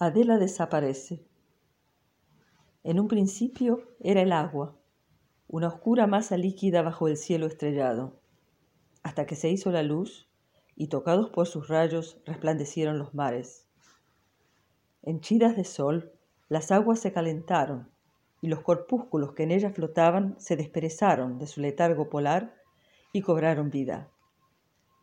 Adela desaparece. En un principio era el agua, una oscura masa líquida bajo el cielo estrellado, hasta que se hizo la luz y tocados por sus rayos resplandecieron los mares. Henchidas de sol, las aguas se calentaron y los corpúsculos que en ellas flotaban se desperezaron de su letargo polar y cobraron vida.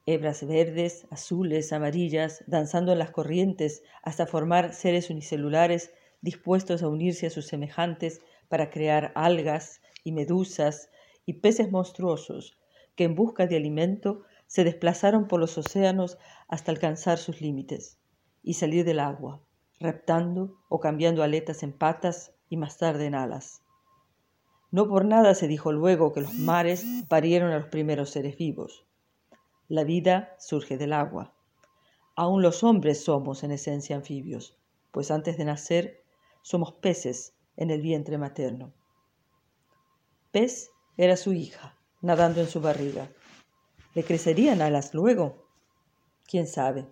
Hebras verdes, azules, amarillas, danzando en las corrientes hasta formar seres unicelulares dispuestos a unirse a sus semejantes para crear algas y medusas y peces monstruosos que en busca de alimento se desplazaron por los océanos hasta alcanzar sus límites y salir del agua, reptando o cambiando aletas en patas y más tarde en alas. No por nada se dijo luego que los mares parieron a los primeros seres vivos. La vida surge del agua. Aún los hombres somos en esencia anfibios, pues antes de nacer somos peces en el vientre materno. Pez era su hija, nadando en su barriga. ¿Le crecerían alas luego? ¿Quién sabe?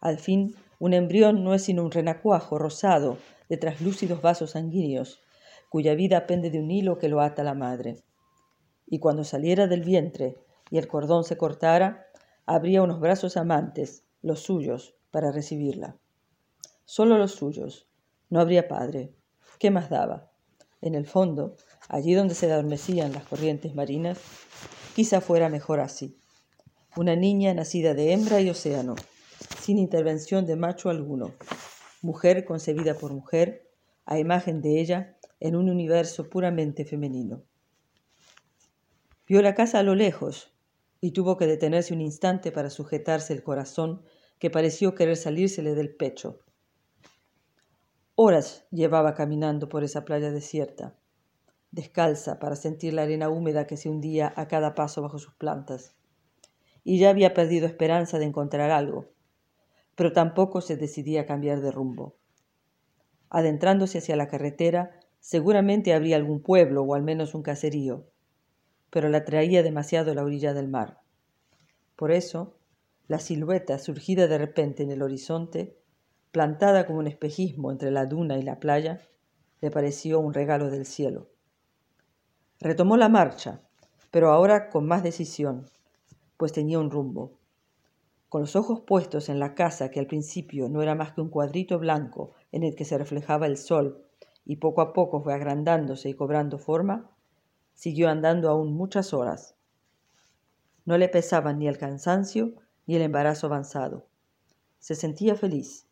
Al fin, un embrión no es sino un renacuajo rosado de traslúcidos vasos sanguíneos, cuya vida pende de un hilo que lo ata la madre. Y cuando saliera del vientre y el cordón se cortara, habría unos brazos amantes, los suyos, para recibirla. Solo los suyos. No habría padre. ¿Qué más daba? En el fondo, allí donde se adormecían las corrientes marinas, quizá fuera mejor así. Una niña nacida de hembra y océano, sin intervención de macho alguno, mujer concebida por mujer, a imagen de ella, en un universo puramente femenino. Vio la casa a lo lejos, y tuvo que detenerse un instante para sujetarse el corazón que pareció querer salírsele del pecho. Horas llevaba caminando por esa playa desierta, descalza para sentir la arena húmeda que se hundía a cada paso bajo sus plantas, y ya había perdido esperanza de encontrar algo, pero tampoco se decidía a cambiar de rumbo. Adentrándose hacia la carretera, seguramente habría algún pueblo o al menos un caserío, pero la atraía demasiado la orilla del mar. Por eso, la silueta surgida de repente en el horizonte, plantada como un espejismo entre la duna y la playa, le pareció un regalo del cielo. Retomó la marcha, pero ahora con más decisión, pues tenía un rumbo. Con los ojos puestos en la casa que al principio no era más que un cuadrito blanco en el que se reflejaba el sol y poco a poco fue agrandándose y cobrando forma, Siguió andando aún muchas horas. No le pesaban ni el cansancio ni el embarazo avanzado. Se sentía feliz,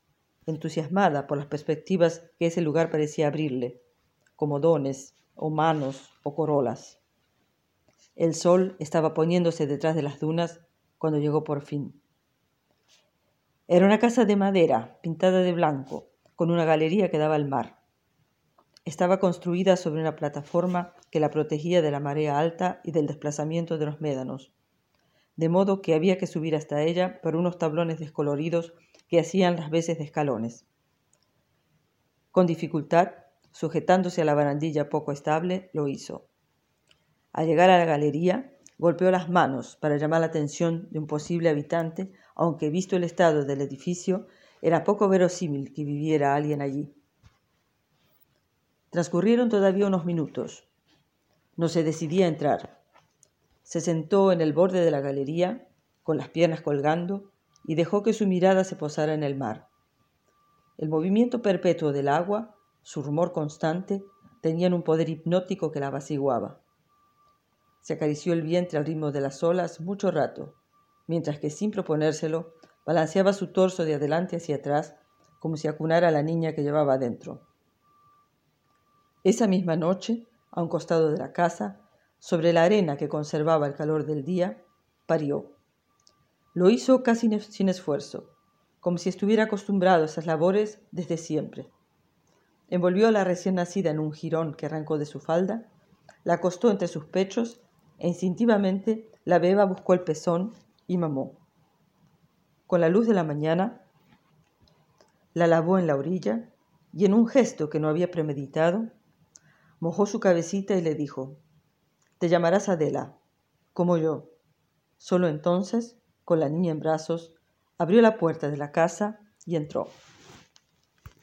entusiasmada por las perspectivas que ese lugar parecía abrirle, como dones, o manos, o corolas. El sol estaba poniéndose detrás de las dunas cuando llegó por fin. Era una casa de madera, pintada de blanco, con una galería que daba al mar. Estaba construida sobre una plataforma que la protegía de la marea alta y del desplazamiento de los médanos, de modo que había que subir hasta ella por unos tablones descoloridos que hacían las veces de escalones. Con dificultad, sujetándose a la barandilla poco estable, lo hizo. Al llegar a la galería, golpeó las manos para llamar la atención de un posible habitante, aunque visto el estado del edificio, era poco verosímil que viviera alguien allí. Transcurrieron todavía unos minutos. No se decidía a entrar. Se sentó en el borde de la galería, con las piernas colgando, y dejó que su mirada se posara en el mar. El movimiento perpetuo del agua, su rumor constante, tenían un poder hipnótico que la apaciguaba. Se acarició el vientre al ritmo de las olas mucho rato, mientras que sin proponérselo, balanceaba su torso de adelante hacia atrás, como si acunara a la niña que llevaba adentro. Esa misma noche, a un costado de la casa, sobre la arena que conservaba el calor del día, parió. Lo hizo casi sin esfuerzo, como si estuviera acostumbrado a esas labores desde siempre. Envolvió a la recién nacida en un jirón que arrancó de su falda, la acostó entre sus pechos e instintivamente la beba buscó el pezón y mamó. Con la luz de la mañana, la lavó en la orilla y en un gesto que no había premeditado, mojó su cabecita y le dijo, Te llamarás Adela, como yo. Solo entonces, con la niña en brazos, abrió la puerta de la casa y entró.